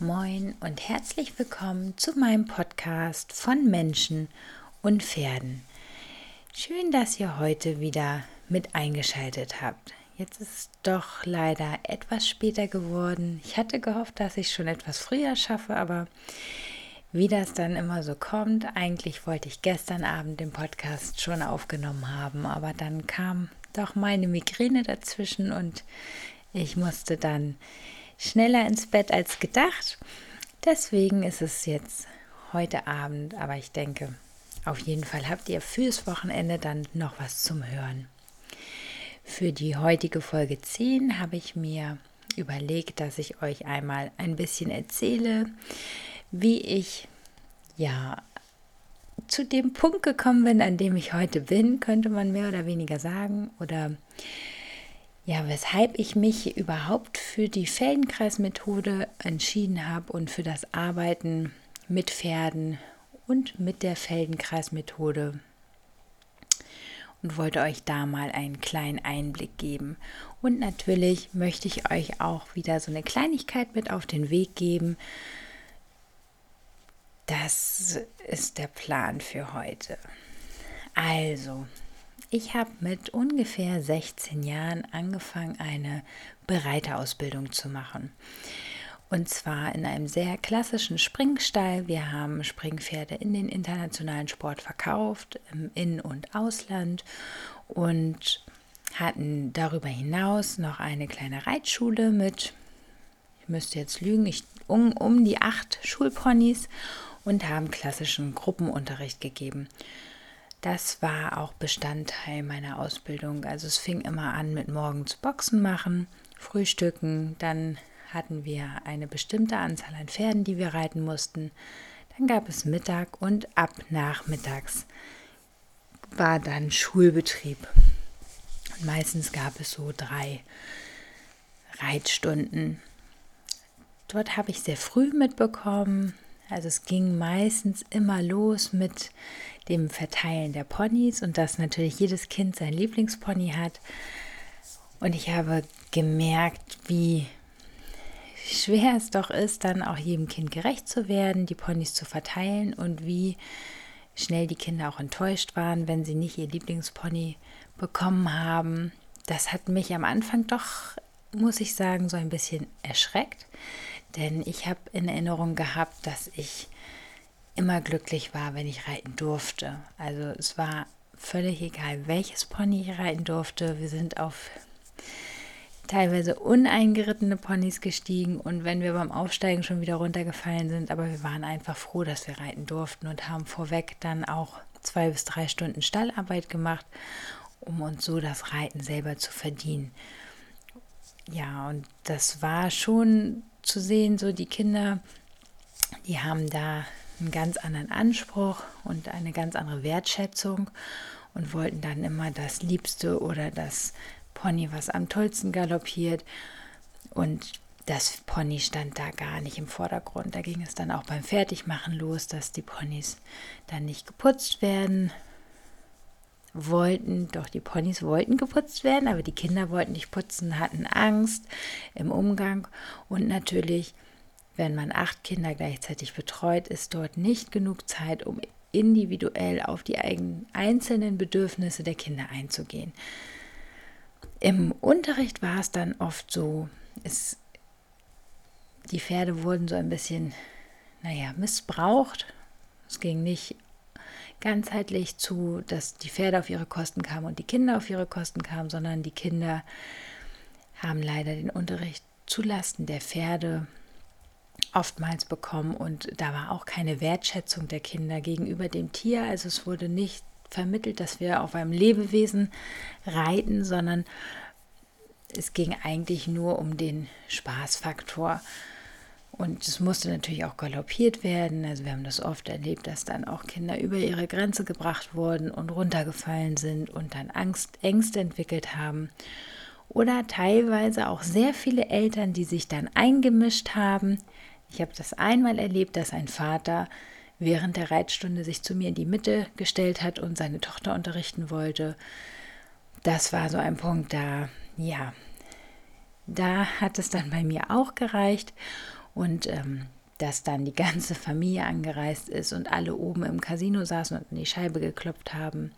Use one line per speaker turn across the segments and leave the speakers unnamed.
Moin und herzlich willkommen zu meinem Podcast von Menschen und Pferden. Schön, dass ihr heute wieder mit eingeschaltet habt. Jetzt ist es doch leider etwas später geworden. Ich hatte gehofft, dass ich schon etwas früher schaffe, aber wie das dann immer so kommt, eigentlich wollte ich gestern Abend den Podcast schon aufgenommen haben, aber dann kam doch meine Migräne dazwischen und ich musste dann schneller ins Bett als gedacht. Deswegen ist es jetzt heute Abend, aber ich denke, auf jeden Fall habt ihr fürs Wochenende dann noch was zum Hören. Für die heutige Folge 10 habe ich mir überlegt, dass ich euch einmal ein bisschen erzähle, wie ich ja zu dem Punkt gekommen bin, an dem ich heute bin, könnte man mehr oder weniger sagen, oder ja, weshalb ich mich überhaupt für die Feldenkreismethode entschieden habe und für das Arbeiten mit Pferden und mit der Feldenkreismethode und wollte euch da mal einen kleinen Einblick geben. Und natürlich möchte ich euch auch wieder so eine Kleinigkeit mit auf den Weg geben. Das ist der Plan für heute. Also, ich habe mit ungefähr 16 Jahren angefangen, eine Bereiterausbildung zu machen. Und zwar in einem sehr klassischen Springstall. Wir haben Springpferde in den internationalen Sport verkauft, im In- und Ausland und hatten darüber hinaus noch eine kleine Reitschule mit, ich müsste jetzt lügen, ich, um, um die acht Schulponys und haben klassischen Gruppenunterricht gegeben. Das war auch Bestandteil meiner Ausbildung. Also es fing immer an mit morgens Boxen machen, Frühstücken, dann hatten wir eine bestimmte Anzahl an Pferden, die wir reiten mussten. Dann gab es Mittag und ab nachmittags war dann Schulbetrieb. Und meistens gab es so drei Reitstunden. Dort habe ich sehr früh mitbekommen, also es ging meistens immer los mit dem Verteilen der Ponys und dass natürlich jedes Kind sein Lieblingspony hat. Und ich habe gemerkt, wie schwer es doch ist, dann auch jedem Kind gerecht zu werden, die Ponys zu verteilen und wie schnell die Kinder auch enttäuscht waren, wenn sie nicht ihr Lieblingspony bekommen haben. Das hat mich am Anfang doch, muss ich sagen, so ein bisschen erschreckt. Denn ich habe in Erinnerung gehabt, dass ich immer glücklich war, wenn ich reiten durfte. Also es war völlig egal, welches Pony ich reiten durfte. Wir sind auf teilweise uneingerittene Ponys gestiegen und wenn wir beim Aufsteigen schon wieder runtergefallen sind, aber wir waren einfach froh, dass wir reiten durften und haben vorweg dann auch zwei bis drei Stunden Stallarbeit gemacht, um uns so das Reiten selber zu verdienen. Ja, und das war schon zu sehen, so die Kinder, die haben da einen ganz anderen Anspruch und eine ganz andere Wertschätzung und wollten dann immer das Liebste oder das Pony, was am tollsten galoppiert. Und das Pony stand da gar nicht im Vordergrund. Da ging es dann auch beim Fertigmachen los, dass die Ponys dann nicht geputzt werden wollten, doch die Ponys wollten geputzt werden, aber die Kinder wollten nicht putzen, hatten Angst im Umgang und natürlich, wenn man acht Kinder gleichzeitig betreut, ist dort nicht genug Zeit, um individuell auf die eigenen einzelnen Bedürfnisse der Kinder einzugehen. Im Unterricht war es dann oft so, es, die Pferde wurden so ein bisschen, naja, missbraucht. Es ging nicht ganzheitlich zu, dass die Pferde auf ihre Kosten kamen und die Kinder auf ihre Kosten kamen, sondern die Kinder haben leider den Unterricht zulasten der Pferde oftmals bekommen und da war auch keine Wertschätzung der Kinder gegenüber dem Tier. Also es wurde nicht vermittelt, dass wir auf einem Lebewesen reiten, sondern es ging eigentlich nur um den Spaßfaktor. Und es musste natürlich auch galoppiert werden. Also wir haben das oft erlebt, dass dann auch Kinder über ihre Grenze gebracht wurden und runtergefallen sind und dann Angst, Ängste entwickelt haben. Oder teilweise auch sehr viele Eltern, die sich dann eingemischt haben. Ich habe das einmal erlebt, dass ein Vater während der Reitstunde sich zu mir in die Mitte gestellt hat und seine Tochter unterrichten wollte. Das war so ein Punkt, da, ja, da hat es dann bei mir auch gereicht. Und ähm, dass dann die ganze Familie angereist ist und alle oben im Casino saßen und in die Scheibe geklopft haben,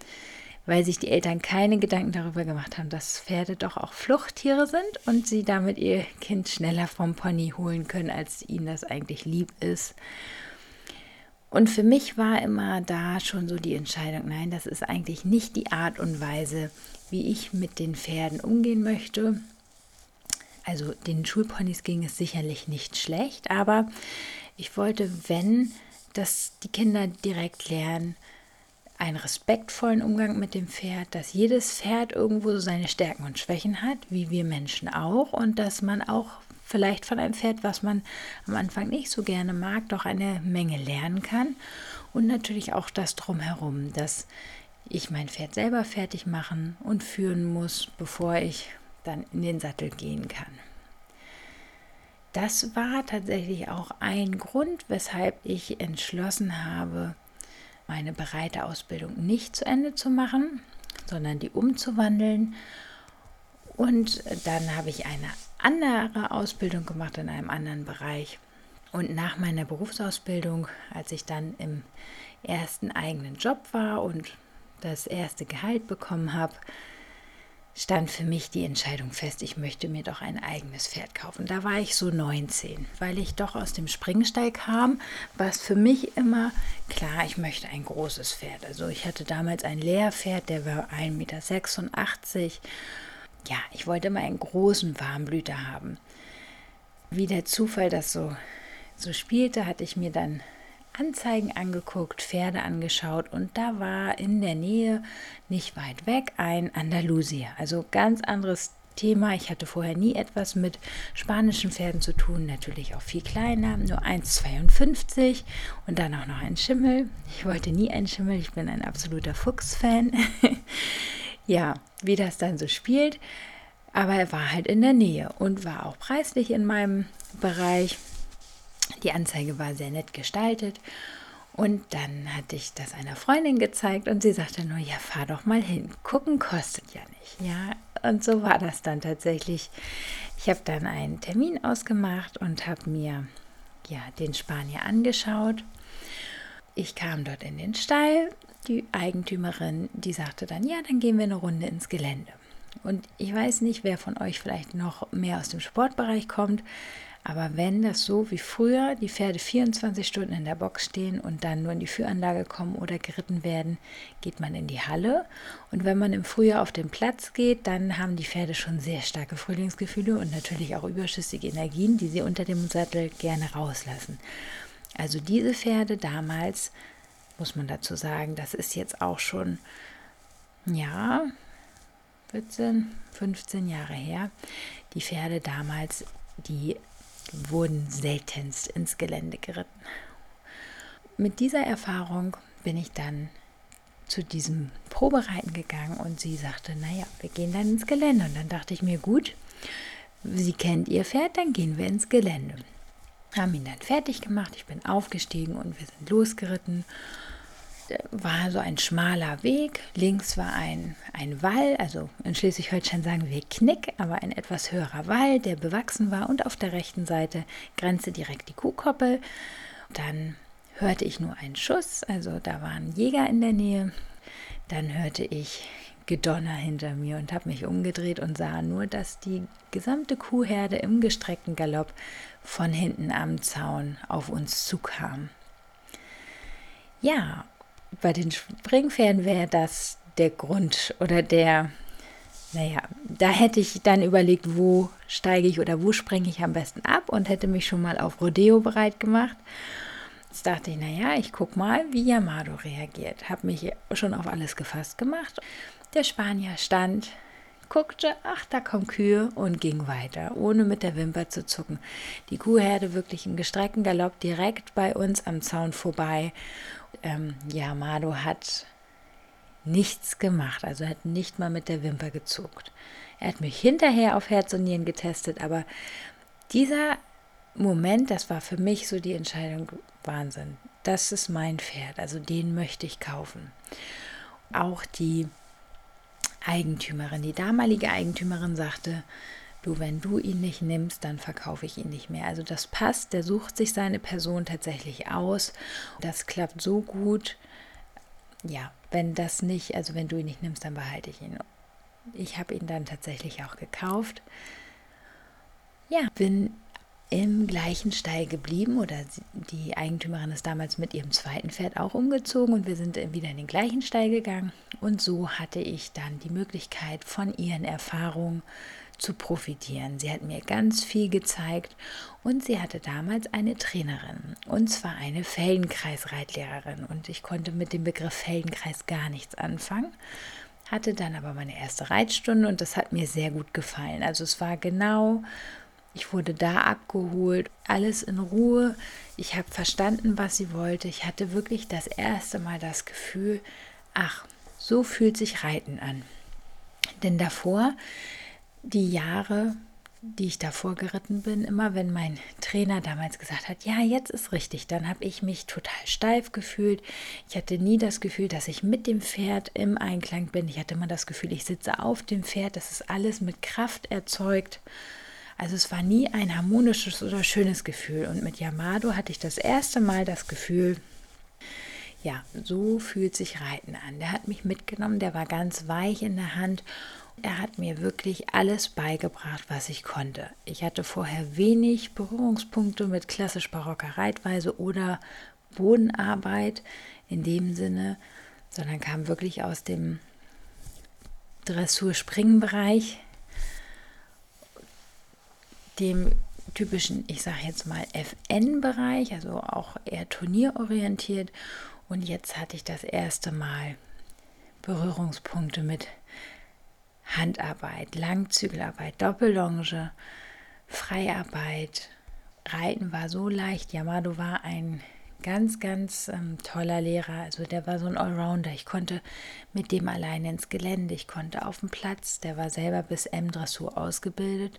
weil sich die Eltern keine Gedanken darüber gemacht haben, dass Pferde doch auch Fluchttiere sind und sie damit ihr Kind schneller vom Pony holen können, als ihnen das eigentlich lieb ist. Und für mich war immer da schon so die Entscheidung, nein, das ist eigentlich nicht die Art und Weise, wie ich mit den Pferden umgehen möchte. Also den Schulponys ging es sicherlich nicht schlecht, aber ich wollte, wenn, dass die Kinder direkt lernen, einen respektvollen Umgang mit dem Pferd, dass jedes Pferd irgendwo so seine Stärken und Schwächen hat, wie wir Menschen auch, und dass man auch vielleicht von einem Pferd, was man am Anfang nicht so gerne mag, doch eine Menge lernen kann. Und natürlich auch das drumherum, dass ich mein Pferd selber fertig machen und führen muss, bevor ich dann in den Sattel gehen kann. Das war tatsächlich auch ein Grund, weshalb ich entschlossen habe, meine breite Ausbildung nicht zu Ende zu machen, sondern die umzuwandeln. Und dann habe ich eine andere Ausbildung gemacht in einem anderen Bereich. Und nach meiner Berufsausbildung, als ich dann im ersten eigenen Job war und das erste Gehalt bekommen habe, stand für mich die Entscheidung fest, ich möchte mir doch ein eigenes Pferd kaufen. Da war ich so 19, weil ich doch aus dem Springstall kam, war es für mich immer klar, ich möchte ein großes Pferd. Also ich hatte damals ein Lehrpferd, der war 1,86 Meter. Ja, ich wollte immer einen großen Warmblüter haben. Wie der Zufall das so, so spielte, hatte ich mir dann Anzeigen angeguckt, Pferde angeschaut und da war in der Nähe, nicht weit weg, ein Andalusier. Also ganz anderes Thema. Ich hatte vorher nie etwas mit spanischen Pferden zu tun, natürlich auch viel kleiner, nur 1,52 und dann auch noch ein Schimmel. Ich wollte nie einen Schimmel, ich bin ein absoluter Fuchs-Fan. ja, wie das dann so spielt. Aber er war halt in der Nähe und war auch preislich in meinem Bereich. Die Anzeige war sehr nett gestaltet. Und dann hatte ich das einer Freundin gezeigt und sie sagte nur, ja, fahr doch mal hin. Gucken kostet ja nicht. Ja, und so war das dann tatsächlich. Ich habe dann einen Termin ausgemacht und habe mir ja den Spanier angeschaut. Ich kam dort in den Stall. Die Eigentümerin, die sagte dann, ja, dann gehen wir eine Runde ins Gelände. Und ich weiß nicht, wer von euch vielleicht noch mehr aus dem Sportbereich kommt, aber wenn das so wie früher die Pferde 24 Stunden in der Box stehen und dann nur in die Führanlage kommen oder geritten werden, geht man in die Halle. Und wenn man im Frühjahr auf den Platz geht, dann haben die Pferde schon sehr starke Frühlingsgefühle und natürlich auch überschüssige Energien, die sie unter dem Sattel gerne rauslassen. Also diese Pferde damals, muss man dazu sagen, das ist jetzt auch schon, ja, 14, 15 Jahre her. Die Pferde damals, die wurden seltenst ins Gelände geritten. Mit dieser Erfahrung bin ich dann zu diesem Probereiten gegangen und sie sagte, naja, wir gehen dann ins Gelände. Und dann dachte ich mir, gut, sie kennt ihr Pferd, dann gehen wir ins Gelände. Haben ihn dann fertig gemacht, ich bin aufgestiegen und wir sind losgeritten war so ein schmaler Weg. Links war ein, ein Wall, also in Schleswig-Holstein sagen wir Knick, aber ein etwas höherer Wall, der bewachsen war. Und auf der rechten Seite grenzte direkt die Kuhkoppel. Dann hörte ich nur einen Schuss, also da waren Jäger in der Nähe. Dann hörte ich Gedonner hinter mir und habe mich umgedreht und sah nur, dass die gesamte Kuhherde im gestreckten Galopp von hinten am Zaun auf uns zukam. Ja, bei den Springpferden wäre das der Grund oder der, naja, da hätte ich dann überlegt, wo steige ich oder wo springe ich am besten ab und hätte mich schon mal auf Rodeo bereit gemacht. Jetzt dachte ich, naja, ich gucke mal, wie Yamado reagiert. Habe mich schon auf alles gefasst gemacht. Der Spanier stand, guckte, ach, da kommen Kühe und ging weiter, ohne mit der Wimper zu zucken. Die Kuhherde wirklich im gestreckten Galopp direkt bei uns am Zaun vorbei ähm, ja, Mado hat nichts gemacht, also hat nicht mal mit der Wimper gezuckt. Er hat mich hinterher auf Herz und Nieren getestet, aber dieser Moment, das war für mich so die Entscheidung, Wahnsinn, das ist mein Pferd, also den möchte ich kaufen. Auch die Eigentümerin, die damalige Eigentümerin sagte, du, wenn du ihn nicht nimmst, dann verkaufe ich ihn nicht mehr. Also das passt, der sucht sich seine Person tatsächlich aus. Das klappt so gut. Ja, wenn das nicht, also wenn du ihn nicht nimmst, dann behalte ich ihn. Ich habe ihn dann tatsächlich auch gekauft. Ja, bin im gleichen Stall geblieben oder die Eigentümerin ist damals mit ihrem zweiten Pferd auch umgezogen und wir sind wieder in den gleichen Stall gegangen und so hatte ich dann die Möglichkeit von ihren Erfahrungen zu profitieren. Sie hat mir ganz viel gezeigt und sie hatte damals eine Trainerin und zwar eine Feldenkreis-Reitlehrerin und ich konnte mit dem Begriff Feldenkreis gar nichts anfangen hatte dann aber meine erste Reitstunde und das hat mir sehr gut gefallen. Also es war genau ich wurde da abgeholt, alles in Ruhe. Ich habe verstanden, was sie wollte. Ich hatte wirklich das erste Mal das Gefühl, ach, so fühlt sich Reiten an. Denn davor, die Jahre, die ich davor geritten bin, immer wenn mein Trainer damals gesagt hat, ja, jetzt ist richtig, dann habe ich mich total steif gefühlt. Ich hatte nie das Gefühl, dass ich mit dem Pferd im Einklang bin. Ich hatte immer das Gefühl, ich sitze auf dem Pferd, das ist alles mit Kraft erzeugt. Also es war nie ein harmonisches oder schönes Gefühl. Und mit Yamado hatte ich das erste Mal das Gefühl, ja, so fühlt sich Reiten an. Der hat mich mitgenommen, der war ganz weich in der Hand. Er hat mir wirklich alles beigebracht, was ich konnte. Ich hatte vorher wenig Berührungspunkte mit klassisch-barocker Reitweise oder Bodenarbeit in dem Sinne, sondern kam wirklich aus dem Dressur-Springen-Bereich dem typischen, ich sage jetzt mal FN-Bereich, also auch eher turnierorientiert. Und jetzt hatte ich das erste Mal Berührungspunkte mit Handarbeit, Langzügelarbeit, Doppellonge, Freiarbeit. Reiten war so leicht. Yamado war ein ganz, ganz ähm, toller Lehrer. Also der war so ein Allrounder. Ich konnte mit dem alleine ins Gelände, ich konnte auf dem Platz. Der war selber bis M-Dressur ausgebildet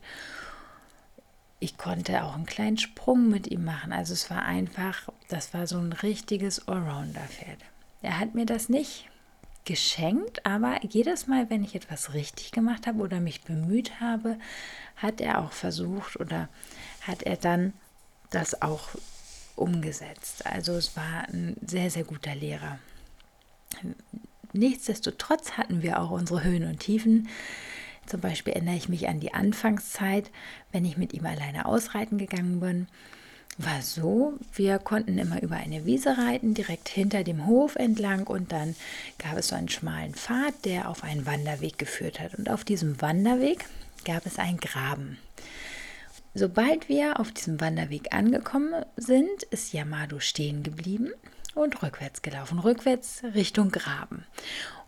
ich konnte auch einen kleinen Sprung mit ihm machen. Also es war einfach, das war so ein richtiges Allrounder-Pferd. Er hat mir das nicht geschenkt, aber jedes Mal, wenn ich etwas richtig gemacht habe oder mich bemüht habe, hat er auch versucht oder hat er dann das auch umgesetzt. Also es war ein sehr, sehr guter Lehrer. Nichtsdestotrotz hatten wir auch unsere Höhen und Tiefen. Zum Beispiel erinnere ich mich an die Anfangszeit, wenn ich mit ihm alleine ausreiten gegangen bin. War so, wir konnten immer über eine Wiese reiten, direkt hinter dem Hof entlang und dann gab es so einen schmalen Pfad, der auf einen Wanderweg geführt hat. Und auf diesem Wanderweg gab es einen Graben. Sobald wir auf diesem Wanderweg angekommen sind, ist Yamado stehen geblieben und rückwärts gelaufen, rückwärts Richtung Graben.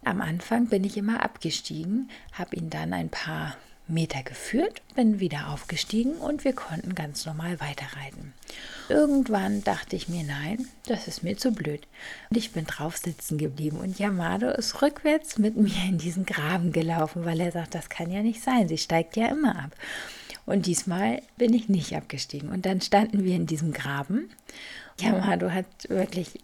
Am Anfang bin ich immer abgestiegen, habe ihn dann ein paar Meter geführt, bin wieder aufgestiegen und wir konnten ganz normal weiterreiten. Irgendwann dachte ich mir, nein, das ist mir zu blöd. Und ich bin drauf sitzen geblieben und Yamado ist rückwärts mit mir in diesen Graben gelaufen, weil er sagt, das kann ja nicht sein, sie steigt ja immer ab. Und diesmal bin ich nicht abgestiegen. Und dann standen wir in diesem Graben. Yamado hat wirklich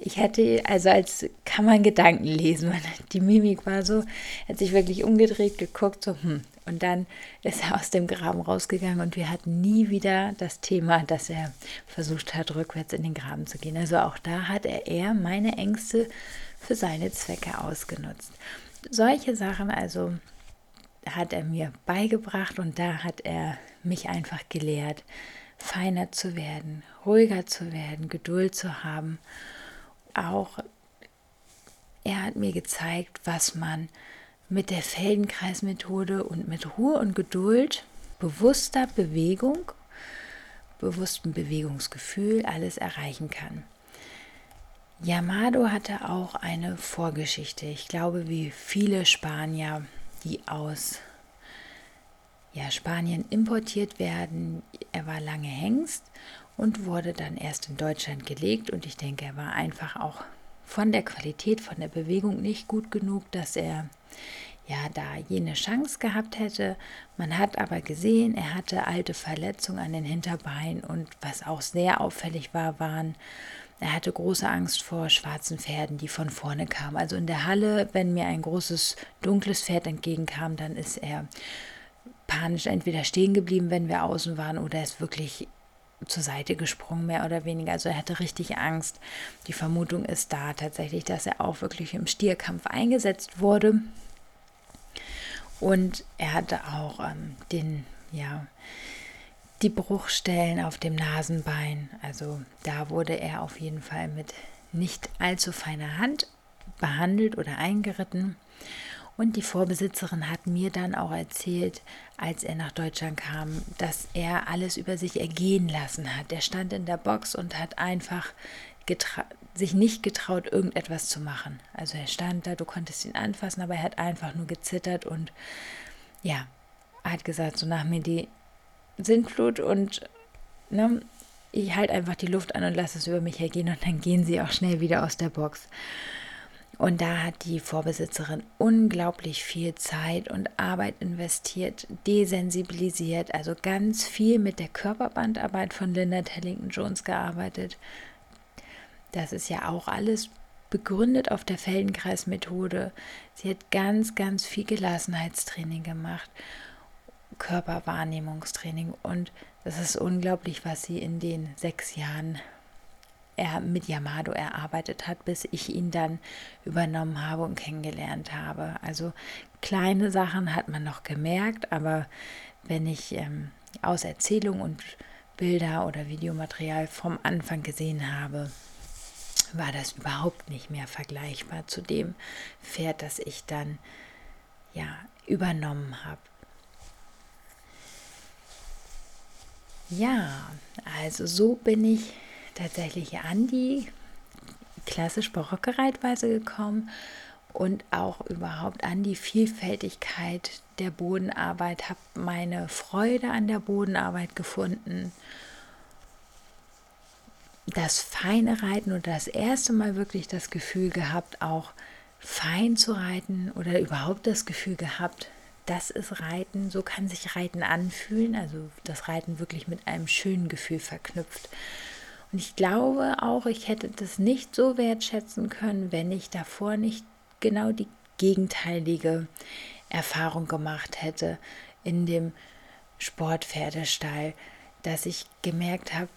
ich hätte, also als kann man Gedanken lesen. Die Mimik war so, hat sich wirklich umgedreht, geguckt, so, hm. Und dann ist er aus dem Graben rausgegangen und wir hatten nie wieder das Thema, dass er versucht hat, rückwärts in den Graben zu gehen. Also auch da hat er eher meine Ängste für seine Zwecke ausgenutzt. Solche Sachen also hat er mir beigebracht und da hat er mich einfach gelehrt, feiner zu werden, ruhiger zu werden, Geduld zu haben auch, er hat mir gezeigt, was man mit der Feldenkreismethode und mit Ruhe und Geduld, bewusster Bewegung, bewusstem Bewegungsgefühl alles erreichen kann. Yamado hatte auch eine Vorgeschichte. Ich glaube, wie viele Spanier, die aus ja, Spanien importiert werden. Er war lange Hengst und wurde dann erst in Deutschland gelegt. Und ich denke, er war einfach auch von der Qualität, von der Bewegung nicht gut genug, dass er ja da jene Chance gehabt hätte. Man hat aber gesehen, er hatte alte Verletzungen an den Hinterbeinen und was auch sehr auffällig war, waren, er hatte große Angst vor schwarzen Pferden, die von vorne kamen. Also in der Halle, wenn mir ein großes dunkles Pferd entgegenkam, dann ist er panisch entweder stehen geblieben, wenn wir außen waren, oder ist wirklich zur Seite gesprungen, mehr oder weniger. Also er hatte richtig Angst. Die Vermutung ist da tatsächlich, dass er auch wirklich im Stierkampf eingesetzt wurde. Und er hatte auch ähm, den, ja, die Bruchstellen auf dem Nasenbein. Also da wurde er auf jeden Fall mit nicht allzu feiner Hand behandelt oder eingeritten. Und die Vorbesitzerin hat mir dann auch erzählt, als er nach Deutschland kam, dass er alles über sich ergehen lassen hat. Er stand in der Box und hat einfach sich nicht getraut, irgendetwas zu machen. Also er stand da, du konntest ihn anfassen, aber er hat einfach nur gezittert und ja, hat gesagt, so nach mir die Sintflut und ne, ich halte einfach die Luft an und lasse es über mich hergehen und dann gehen sie auch schnell wieder aus der Box. Und da hat die Vorbesitzerin unglaublich viel Zeit und Arbeit investiert, desensibilisiert, also ganz viel mit der Körperbandarbeit von Linda Tellington Jones gearbeitet. Das ist ja auch alles begründet auf der Feldenkreismethode. Sie hat ganz, ganz viel Gelassenheitstraining gemacht, Körperwahrnehmungstraining und das ist unglaublich, was sie in den sechs Jahren er mit Yamado erarbeitet hat, bis ich ihn dann übernommen habe und kennengelernt habe. Also kleine Sachen hat man noch gemerkt, aber wenn ich ähm, aus Erzählung und Bilder oder Videomaterial vom Anfang gesehen habe, war das überhaupt nicht mehr vergleichbar zu dem Pferd, das ich dann ja übernommen habe. Ja, also so bin ich tatsächlich an die klassisch barocke Reitweise gekommen und auch überhaupt an die Vielfältigkeit der Bodenarbeit, habe meine Freude an der Bodenarbeit gefunden. Das feine Reiten oder das erste Mal wirklich das Gefühl gehabt, auch fein zu reiten oder überhaupt das Gefühl gehabt, das ist Reiten, so kann sich Reiten anfühlen, also das Reiten wirklich mit einem schönen Gefühl verknüpft. Und ich glaube auch, ich hätte das nicht so wertschätzen können, wenn ich davor nicht genau die gegenteilige Erfahrung gemacht hätte in dem Sportpferdestall, dass ich gemerkt habe,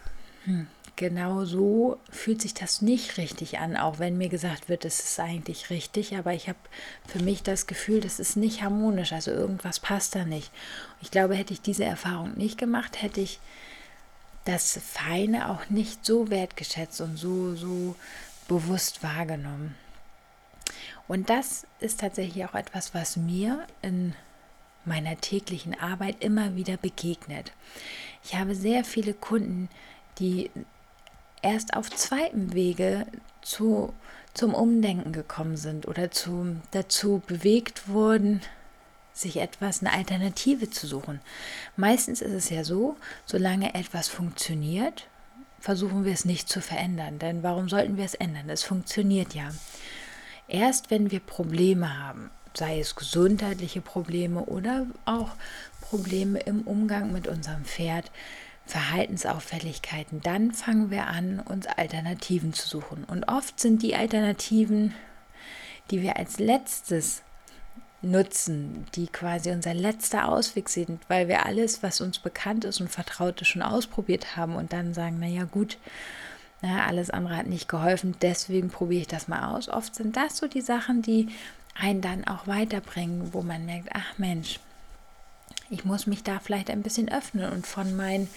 hm, genau so fühlt sich das nicht richtig an, auch wenn mir gesagt wird, es ist eigentlich richtig, aber ich habe für mich das Gefühl, das ist nicht harmonisch, also irgendwas passt da nicht. Ich glaube, hätte ich diese Erfahrung nicht gemacht, hätte ich das Feine auch nicht so wertgeschätzt und so, so bewusst wahrgenommen. Und das ist tatsächlich auch etwas, was mir in meiner täglichen Arbeit immer wieder begegnet. Ich habe sehr viele Kunden, die erst auf zweitem Wege zu, zum Umdenken gekommen sind oder zu, dazu bewegt wurden, sich etwas, eine Alternative zu suchen. Meistens ist es ja so, solange etwas funktioniert, versuchen wir es nicht zu verändern. Denn warum sollten wir es ändern? Es funktioniert ja. Erst wenn wir Probleme haben, sei es gesundheitliche Probleme oder auch Probleme im Umgang mit unserem Pferd, Verhaltensauffälligkeiten, dann fangen wir an, uns Alternativen zu suchen. Und oft sind die Alternativen, die wir als letztes nutzen, die quasi unser letzter Ausweg sind, weil wir alles, was uns bekannt ist und vertraut ist, schon ausprobiert haben und dann sagen, naja gut, na, alles andere hat nicht geholfen, deswegen probiere ich das mal aus. Oft sind das so die Sachen, die einen dann auch weiterbringen, wo man merkt, ach Mensch, ich muss mich da vielleicht ein bisschen öffnen und von meinen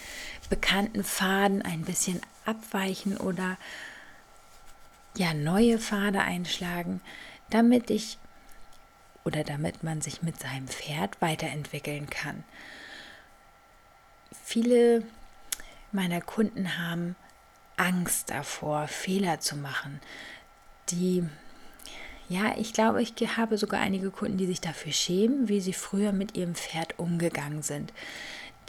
bekannten Faden ein bisschen abweichen oder ja neue Pfade einschlagen, damit ich oder damit man sich mit seinem Pferd weiterentwickeln kann. Viele meiner Kunden haben Angst davor, Fehler zu machen, die ja, ich glaube, ich habe sogar einige Kunden, die sich dafür schämen, wie sie früher mit ihrem Pferd umgegangen sind.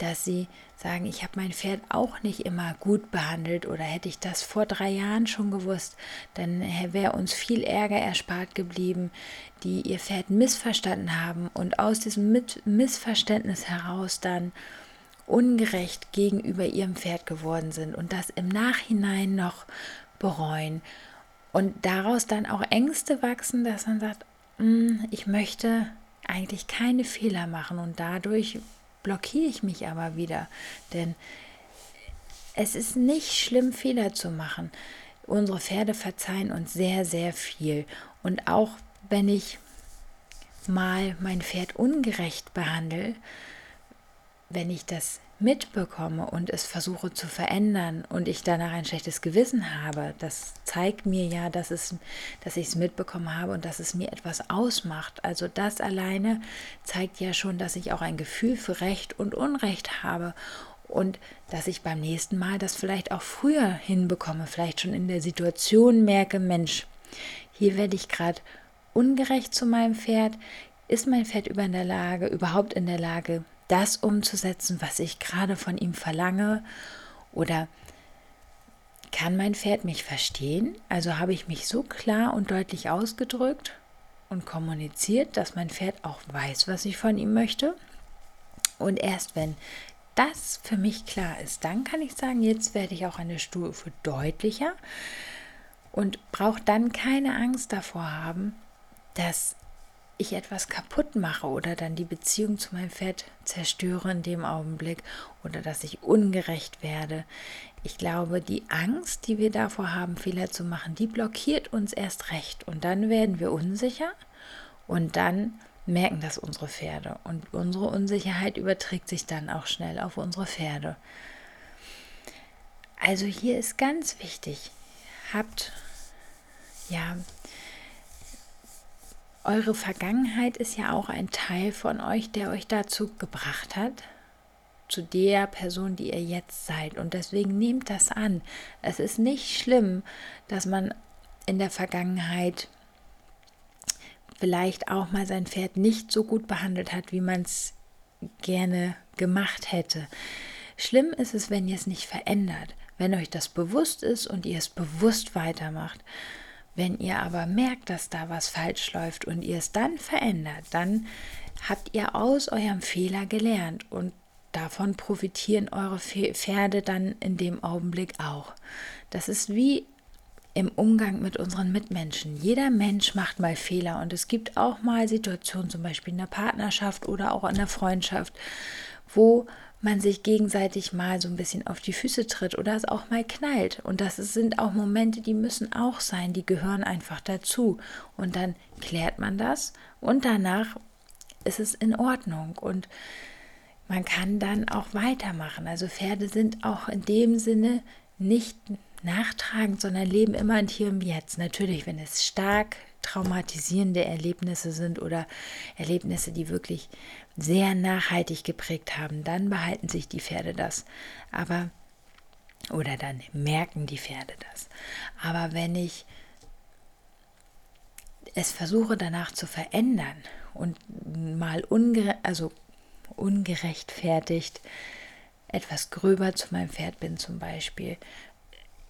Dass sie sagen, ich habe mein Pferd auch nicht immer gut behandelt oder hätte ich das vor drei Jahren schon gewusst, dann wäre uns viel Ärger erspart geblieben, die ihr Pferd missverstanden haben und aus diesem Missverständnis heraus dann ungerecht gegenüber ihrem Pferd geworden sind und das im Nachhinein noch bereuen und daraus dann auch Ängste wachsen, dass man sagt, hm, ich möchte eigentlich keine Fehler machen und dadurch blockiere ich mich aber wieder. Denn es ist nicht schlimm, Fehler zu machen. Unsere Pferde verzeihen uns sehr, sehr viel. Und auch wenn ich mal mein Pferd ungerecht behandle, wenn ich das mitbekomme und es versuche zu verändern und ich danach ein schlechtes Gewissen habe, das zeigt mir ja, dass, es, dass ich es mitbekommen habe und dass es mir etwas ausmacht. Also das alleine zeigt ja schon, dass ich auch ein Gefühl für Recht und Unrecht habe und dass ich beim nächsten Mal das vielleicht auch früher hinbekomme, vielleicht schon in der Situation merke, Mensch, hier werde ich gerade ungerecht zu meinem Pferd. Ist mein Pferd über in der Lage, überhaupt in der Lage, das umzusetzen, was ich gerade von ihm verlange? Oder kann mein Pferd mich verstehen? Also habe ich mich so klar und deutlich ausgedrückt und kommuniziert, dass mein Pferd auch weiß, was ich von ihm möchte? Und erst wenn das für mich klar ist, dann kann ich sagen, jetzt werde ich auch eine Stufe deutlicher und brauche dann keine Angst davor haben, dass ich etwas kaputt mache oder dann die Beziehung zu meinem Pferd zerstöre in dem Augenblick oder dass ich ungerecht werde. Ich glaube, die Angst, die wir davor haben, Fehler zu machen, die blockiert uns erst recht und dann werden wir unsicher und dann merken das unsere Pferde und unsere Unsicherheit überträgt sich dann auch schnell auf unsere Pferde. Also hier ist ganz wichtig, habt ja eure Vergangenheit ist ja auch ein Teil von euch, der euch dazu gebracht hat, zu der Person, die ihr jetzt seid. Und deswegen nehmt das an. Es ist nicht schlimm, dass man in der Vergangenheit vielleicht auch mal sein Pferd nicht so gut behandelt hat, wie man es gerne gemacht hätte. Schlimm ist es, wenn ihr es nicht verändert, wenn euch das bewusst ist und ihr es bewusst weitermacht. Wenn ihr aber merkt, dass da was falsch läuft und ihr es dann verändert, dann habt ihr aus eurem Fehler gelernt und davon profitieren eure Pferde dann in dem Augenblick auch. Das ist wie im Umgang mit unseren Mitmenschen. Jeder Mensch macht mal Fehler und es gibt auch mal Situationen, zum Beispiel in der Partnerschaft oder auch in der Freundschaft, wo man sich gegenseitig mal so ein bisschen auf die Füße tritt oder es auch mal knallt. Und das sind auch Momente, die müssen auch sein, die gehören einfach dazu. Und dann klärt man das und danach ist es in Ordnung. Und man kann dann auch weitermachen. Also Pferde sind auch in dem Sinne nicht nachtragend, sondern leben immer in Hier und Jetzt. Natürlich, wenn es stark traumatisierende Erlebnisse sind oder Erlebnisse, die wirklich sehr nachhaltig geprägt haben, dann behalten sich die Pferde das. Aber oder dann merken die Pferde das. Aber wenn ich es versuche danach zu verändern und mal ungere also ungerechtfertigt etwas gröber zu meinem Pferd bin zum Beispiel,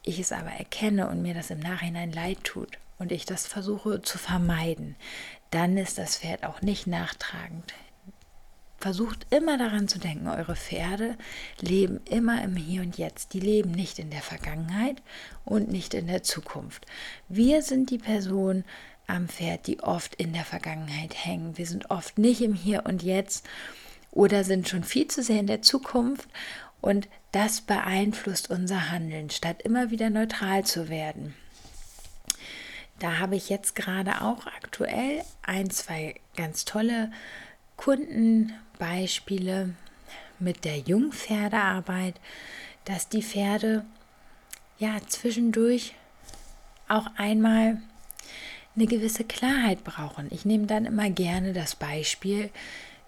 ich es aber erkenne und mir das im Nachhinein leid tut und ich das versuche zu vermeiden, dann ist das Pferd auch nicht nachtragend. Versucht immer daran zu denken, eure Pferde leben immer im Hier und Jetzt. Die leben nicht in der Vergangenheit und nicht in der Zukunft. Wir sind die Person am Pferd, die oft in der Vergangenheit hängen. Wir sind oft nicht im Hier und Jetzt oder sind schon viel zu sehr in der Zukunft und das beeinflusst unser Handeln, statt immer wieder neutral zu werden. Da habe ich jetzt gerade auch aktuell ein, zwei ganz tolle Kundenbeispiele mit der Jungpferdearbeit, dass die Pferde ja zwischendurch auch einmal eine gewisse Klarheit brauchen. Ich nehme dann immer gerne das Beispiel,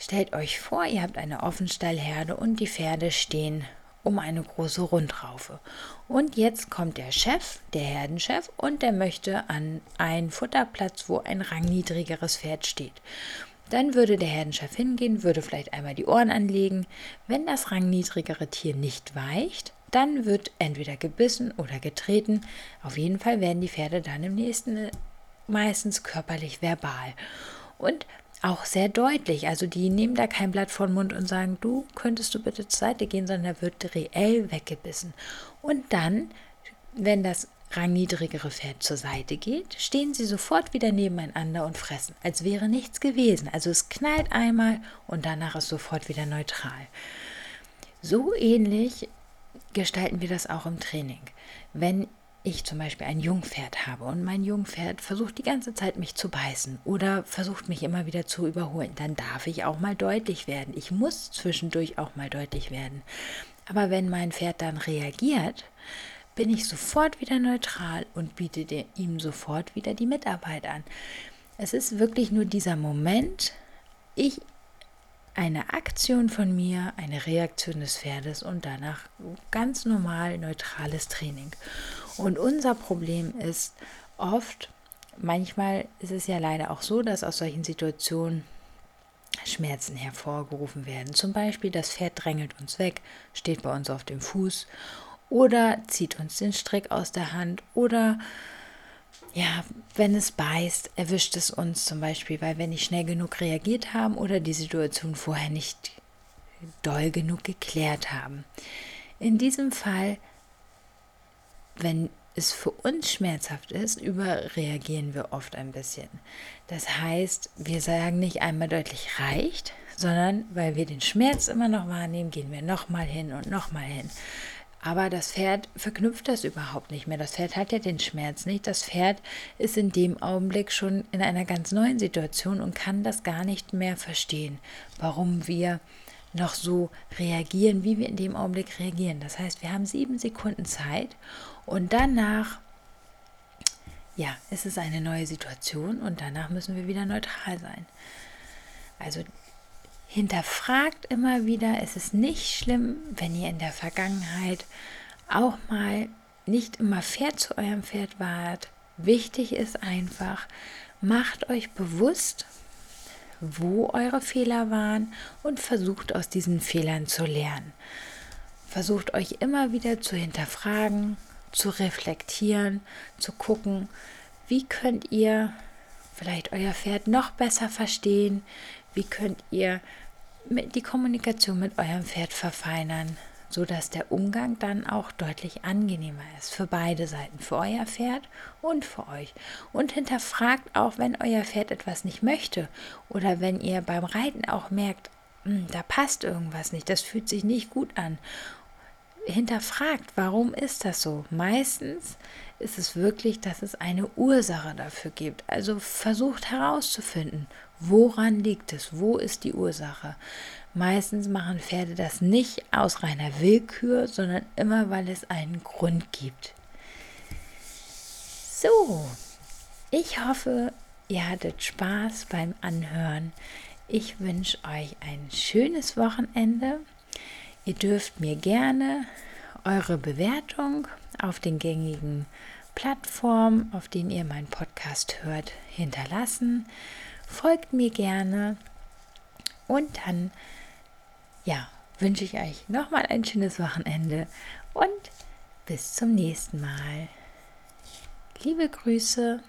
stellt euch vor, ihr habt eine Offenstallherde und die Pferde stehen um eine große Rundraufe. Und jetzt kommt der Chef, der Herdenchef, und der möchte an einen Futterplatz, wo ein rangniedrigeres Pferd steht. Dann würde der Herdenchef hingehen, würde vielleicht einmal die Ohren anlegen. Wenn das rangniedrigere Tier nicht weicht, dann wird entweder gebissen oder getreten. Auf jeden Fall werden die Pferde dann im nächsten meistens körperlich verbal. Und auch sehr deutlich. Also die nehmen da kein Blatt vor den Mund und sagen, du könntest du bitte zur Seite gehen, sondern da wird reell weggebissen. Und dann, wenn das rangniedrigere Pferd zur Seite geht, stehen sie sofort wieder nebeneinander und fressen, als wäre nichts gewesen. Also es knallt einmal und danach ist sofort wieder neutral. So ähnlich gestalten wir das auch im Training. Wenn ich zum Beispiel ein Jungpferd habe und mein Jungpferd versucht die ganze Zeit mich zu beißen oder versucht mich immer wieder zu überholen, dann darf ich auch mal deutlich werden. Ich muss zwischendurch auch mal deutlich werden. Aber wenn mein Pferd dann reagiert, bin ich sofort wieder neutral und biete ihm sofort wieder die Mitarbeit an. Es ist wirklich nur dieser Moment, ich eine Aktion von mir, eine Reaktion des Pferdes und danach ganz normal neutrales Training. Und unser Problem ist oft, manchmal ist es ja leider auch so, dass aus solchen Situationen Schmerzen hervorgerufen werden. Zum Beispiel das Pferd drängelt uns weg, steht bei uns auf dem Fuß oder zieht uns den Strick aus der Hand oder ja, wenn es beißt, erwischt es uns zum Beispiel, weil wir nicht schnell genug reagiert haben oder die Situation vorher nicht doll genug geklärt haben. In diesem Fall, wenn es für uns schmerzhaft ist, überreagieren wir oft ein bisschen. Das heißt, wir sagen nicht einmal deutlich reicht, sondern weil wir den Schmerz immer noch wahrnehmen, gehen wir nochmal hin und nochmal hin. Aber das Pferd verknüpft das überhaupt nicht mehr. Das Pferd hat ja den Schmerz nicht. Das Pferd ist in dem Augenblick schon in einer ganz neuen Situation und kann das gar nicht mehr verstehen, warum wir noch so reagieren, wie wir in dem Augenblick reagieren. Das heißt, wir haben sieben Sekunden Zeit und danach, ja, ist es eine neue Situation und danach müssen wir wieder neutral sein. Also hinterfragt immer wieder, es ist nicht schlimm, wenn ihr in der Vergangenheit auch mal nicht immer fair zu eurem Pferd wart. Wichtig ist einfach, macht euch bewusst, wo eure Fehler waren und versucht aus diesen Fehlern zu lernen. Versucht euch immer wieder zu hinterfragen, zu reflektieren, zu gucken, wie könnt ihr vielleicht euer Pferd noch besser verstehen, wie könnt ihr die Kommunikation mit eurem Pferd verfeinern, sodass der Umgang dann auch deutlich angenehmer ist für beide Seiten, für euer Pferd und für euch. Und hinterfragt auch, wenn euer Pferd etwas nicht möchte oder wenn ihr beim Reiten auch merkt, hm, da passt irgendwas nicht, das fühlt sich nicht gut an. Hinterfragt, warum ist das so? Meistens ist es wirklich, dass es eine Ursache dafür gibt. Also versucht herauszufinden, Woran liegt es? Wo ist die Ursache? Meistens machen Pferde das nicht aus reiner Willkür, sondern immer, weil es einen Grund gibt. So, ich hoffe, ihr hattet Spaß beim Anhören. Ich wünsche euch ein schönes Wochenende. Ihr dürft mir gerne eure Bewertung auf den gängigen Plattformen, auf denen ihr meinen Podcast hört, hinterlassen folgt mir gerne und dann, ja, wünsche ich euch nochmal ein schönes Wochenende und bis zum nächsten Mal. Liebe Grüße.